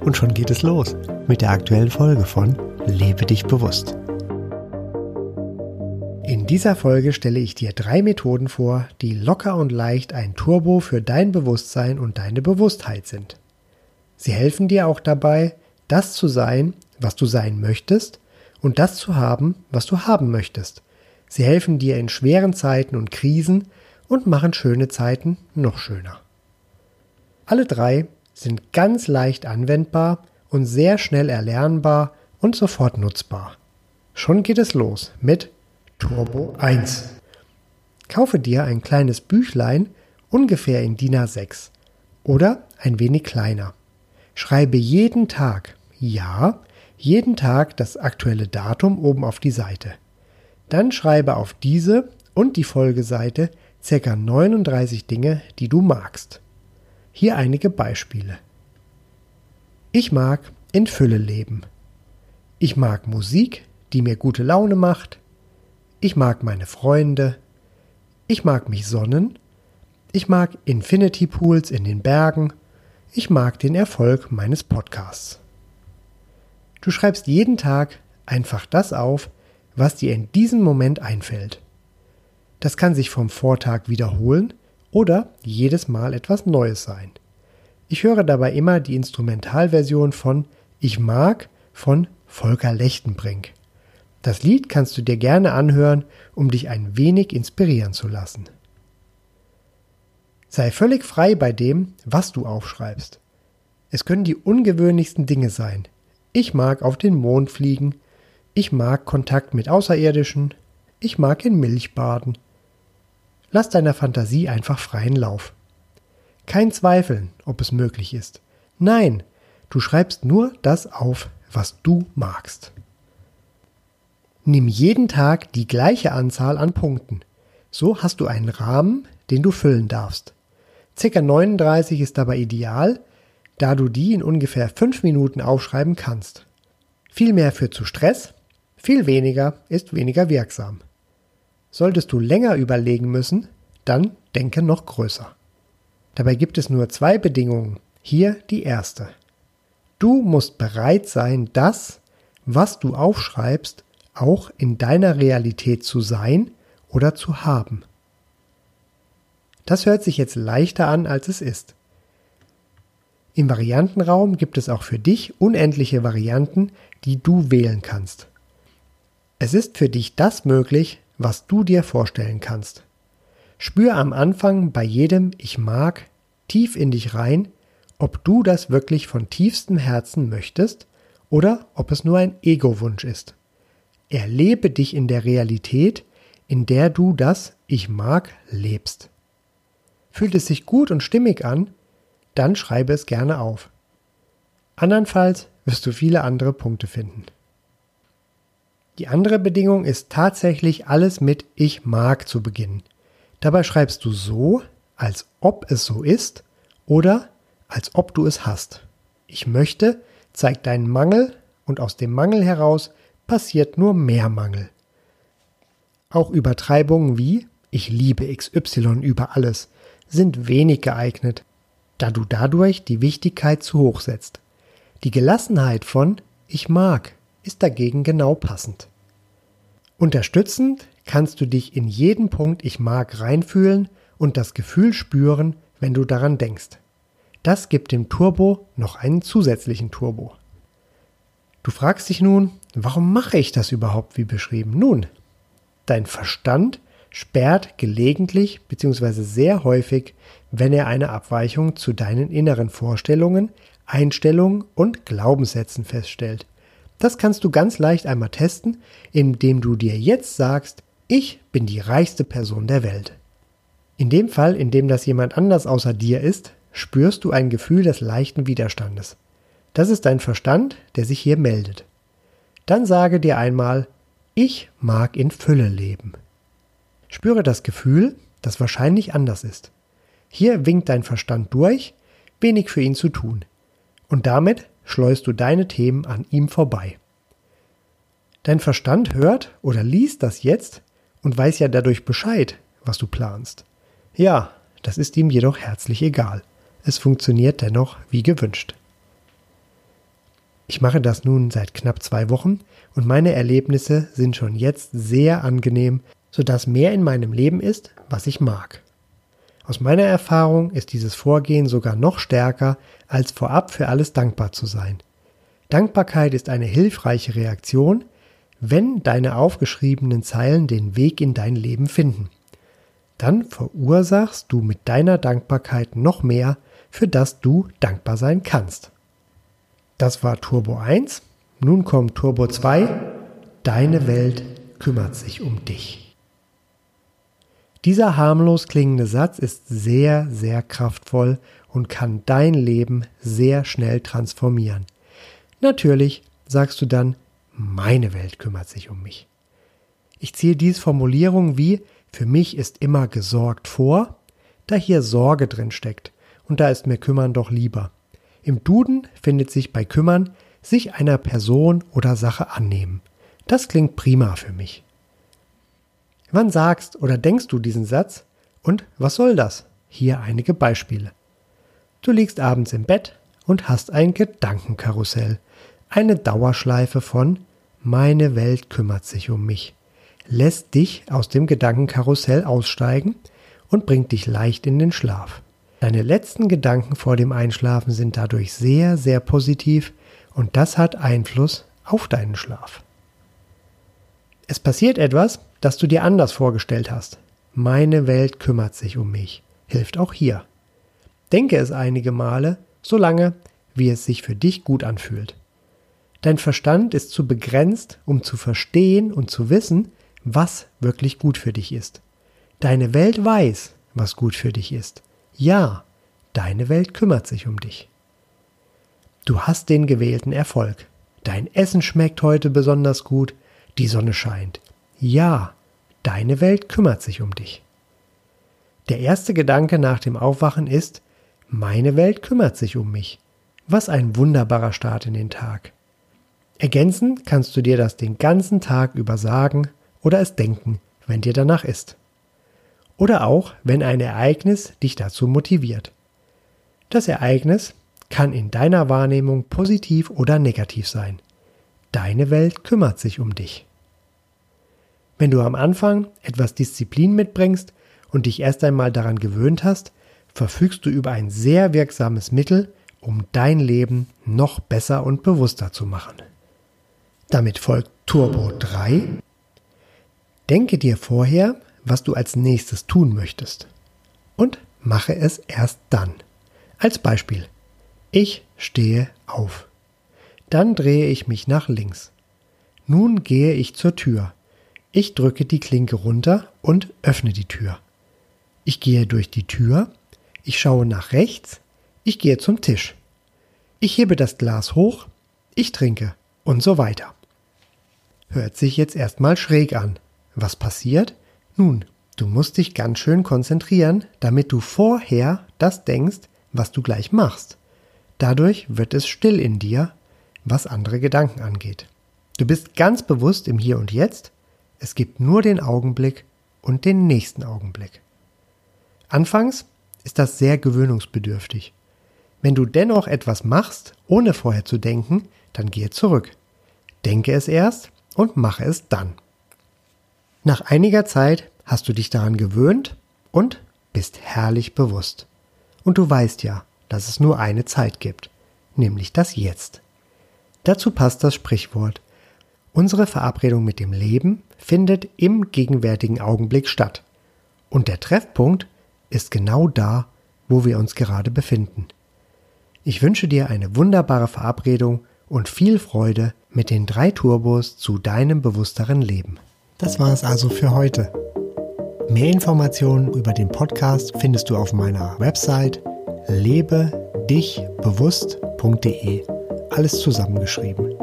Und schon geht es los mit der aktuellen Folge von Lebe dich bewusst. In dieser Folge stelle ich dir drei Methoden vor, die locker und leicht ein Turbo für dein Bewusstsein und deine Bewusstheit sind. Sie helfen dir auch dabei, das zu sein, was du sein möchtest und das zu haben, was du haben möchtest. Sie helfen dir in schweren Zeiten und Krisen und machen schöne Zeiten noch schöner. Alle drei sind ganz leicht anwendbar und sehr schnell erlernbar und sofort nutzbar. Schon geht es los mit Turbo 1. Kaufe dir ein kleines Büchlein ungefähr in DIN A6 oder ein wenig kleiner. Schreibe jeden Tag, ja, jeden Tag das aktuelle Datum oben auf die Seite. Dann schreibe auf diese und die Folgeseite ca. 39 Dinge, die du magst. Hier einige Beispiele. Ich mag in Fülle leben. Ich mag Musik, die mir gute Laune macht. Ich mag meine Freunde. Ich mag mich sonnen. Ich mag Infinity Pools in den Bergen. Ich mag den Erfolg meines Podcasts. Du schreibst jeden Tag einfach das auf, was dir in diesem Moment einfällt. Das kann sich vom Vortag wiederholen oder jedes Mal etwas Neues sein. Ich höre dabei immer die Instrumentalversion von Ich mag von Volker Lechtenbrink. Das Lied kannst du dir gerne anhören, um dich ein wenig inspirieren zu lassen. Sei völlig frei bei dem, was du aufschreibst. Es können die ungewöhnlichsten Dinge sein. Ich mag auf den Mond fliegen, ich mag Kontakt mit Außerirdischen, ich mag in Milch baden, Lass deiner Fantasie einfach freien Lauf. Kein Zweifeln, ob es möglich ist. Nein, du schreibst nur das auf, was du magst. Nimm jeden Tag die gleiche Anzahl an Punkten. So hast du einen Rahmen, den du füllen darfst. Circa 39 ist dabei ideal, da du die in ungefähr 5 Minuten aufschreiben kannst. Viel mehr führt zu Stress, viel weniger ist weniger wirksam. Solltest du länger überlegen müssen, dann denke noch größer. Dabei gibt es nur zwei Bedingungen. Hier die erste. Du musst bereit sein, das, was du aufschreibst, auch in deiner Realität zu sein oder zu haben. Das hört sich jetzt leichter an, als es ist. Im Variantenraum gibt es auch für dich unendliche Varianten, die du wählen kannst. Es ist für dich das möglich, was du dir vorstellen kannst. Spür am Anfang bei jedem Ich mag tief in dich rein, ob du das wirklich von tiefstem Herzen möchtest oder ob es nur ein Ego-Wunsch ist. Erlebe dich in der Realität, in der du das Ich mag lebst. Fühlt es sich gut und stimmig an, dann schreibe es gerne auf. Andernfalls wirst du viele andere Punkte finden. Die andere Bedingung ist tatsächlich alles mit Ich mag zu beginnen. Dabei schreibst du so, als ob es so ist oder als ob du es hast. Ich möchte zeigt deinen Mangel und aus dem Mangel heraus passiert nur mehr Mangel. Auch Übertreibungen wie Ich liebe XY über alles sind wenig geeignet, da du dadurch die Wichtigkeit zu hoch setzt. Die Gelassenheit von Ich mag ist dagegen genau passend. Unterstützend kannst du dich in jeden Punkt Ich mag reinfühlen und das Gefühl spüren, wenn du daran denkst. Das gibt dem Turbo noch einen zusätzlichen Turbo. Du fragst dich nun, warum mache ich das überhaupt wie beschrieben? Nun, dein Verstand sperrt gelegentlich bzw. sehr häufig, wenn er eine Abweichung zu deinen inneren Vorstellungen, Einstellungen und Glaubenssätzen feststellt. Das kannst du ganz leicht einmal testen, indem du dir jetzt sagst, ich bin die reichste Person der Welt. In dem Fall, in dem das jemand anders außer dir ist, spürst du ein Gefühl des leichten Widerstandes. Das ist dein Verstand, der sich hier meldet. Dann sage dir einmal, ich mag in Fülle leben. Spüre das Gefühl, das wahrscheinlich anders ist. Hier winkt dein Verstand durch, wenig für ihn zu tun. Und damit schleust du deine Themen an ihm vorbei. Dein Verstand hört oder liest das jetzt und weiß ja dadurch Bescheid, was du planst. Ja, das ist ihm jedoch herzlich egal. Es funktioniert dennoch wie gewünscht. Ich mache das nun seit knapp zwei Wochen und meine Erlebnisse sind schon jetzt sehr angenehm, sodass mehr in meinem Leben ist, was ich mag. Aus meiner Erfahrung ist dieses Vorgehen sogar noch stärker, als vorab für alles dankbar zu sein. Dankbarkeit ist eine hilfreiche Reaktion, wenn deine aufgeschriebenen Zeilen den Weg in dein Leben finden. Dann verursachst du mit deiner Dankbarkeit noch mehr, für das du dankbar sein kannst. Das war Turbo 1. Nun kommt Turbo 2. Deine Welt kümmert sich um dich. Dieser harmlos klingende Satz ist sehr, sehr kraftvoll und kann dein Leben sehr schnell transformieren. Natürlich sagst du dann, meine Welt kümmert sich um mich. Ich ziehe dies Formulierungen wie für mich ist immer gesorgt vor, da hier Sorge drin steckt und da ist mir kümmern doch lieber. Im Duden findet sich bei kümmern sich einer Person oder Sache annehmen. Das klingt prima für mich. Wann sagst oder denkst du diesen Satz und was soll das? Hier einige Beispiele. Du liegst abends im Bett und hast ein Gedankenkarussell, eine Dauerschleife von meine Welt kümmert sich um mich, lässt dich aus dem Gedankenkarussell aussteigen und bringt dich leicht in den Schlaf. Deine letzten Gedanken vor dem Einschlafen sind dadurch sehr, sehr positiv und das hat Einfluss auf deinen Schlaf. Es passiert etwas, das du dir anders vorgestellt hast. Meine Welt kümmert sich um mich. Hilft auch hier. Denke es einige Male, solange wie es sich für dich gut anfühlt. Dein Verstand ist zu begrenzt, um zu verstehen und zu wissen, was wirklich gut für dich ist. Deine Welt weiß, was gut für dich ist. Ja, deine Welt kümmert sich um dich. Du hast den gewählten Erfolg. Dein Essen schmeckt heute besonders gut, die Sonne scheint. Ja, deine Welt kümmert sich um dich. Der erste Gedanke nach dem Aufwachen ist, meine Welt kümmert sich um mich. Was ein wunderbarer Start in den Tag. Ergänzen kannst du dir das den ganzen Tag über sagen oder es denken, wenn dir danach ist oder auch, wenn ein Ereignis dich dazu motiviert. Das Ereignis kann in deiner Wahrnehmung positiv oder negativ sein. Deine Welt kümmert sich um dich. Wenn du am Anfang etwas Disziplin mitbringst und dich erst einmal daran gewöhnt hast, verfügst du über ein sehr wirksames Mittel, um dein Leben noch besser und bewusster zu machen. Damit folgt Turbo 3. Denke dir vorher was du als nächstes tun möchtest. Und mache es erst dann. Als Beispiel. Ich stehe auf. Dann drehe ich mich nach links. Nun gehe ich zur Tür. Ich drücke die Klinke runter und öffne die Tür. Ich gehe durch die Tür. Ich schaue nach rechts. Ich gehe zum Tisch. Ich hebe das Glas hoch. Ich trinke und so weiter. Hört sich jetzt erstmal schräg an. Was passiert? Nun, du musst dich ganz schön konzentrieren, damit du vorher das denkst, was du gleich machst. Dadurch wird es still in dir, was andere Gedanken angeht. Du bist ganz bewusst im Hier und Jetzt, es gibt nur den Augenblick und den nächsten Augenblick. Anfangs ist das sehr gewöhnungsbedürftig. Wenn du dennoch etwas machst, ohne vorher zu denken, dann gehe zurück. Denke es erst und mache es dann. Nach einiger Zeit hast du dich daran gewöhnt und bist herrlich bewusst. Und du weißt ja, dass es nur eine Zeit gibt, nämlich das Jetzt. Dazu passt das Sprichwort. Unsere Verabredung mit dem Leben findet im gegenwärtigen Augenblick statt. Und der Treffpunkt ist genau da, wo wir uns gerade befinden. Ich wünsche dir eine wunderbare Verabredung und viel Freude mit den drei Turbos zu deinem bewussteren Leben. Das war es also für heute. Mehr Informationen über den Podcast findest du auf meiner Website lebedichbewusst.de alles zusammengeschrieben.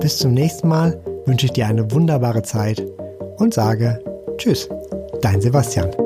Bis zum nächsten Mal wünsche ich dir eine wunderbare Zeit und sage Tschüss, dein Sebastian.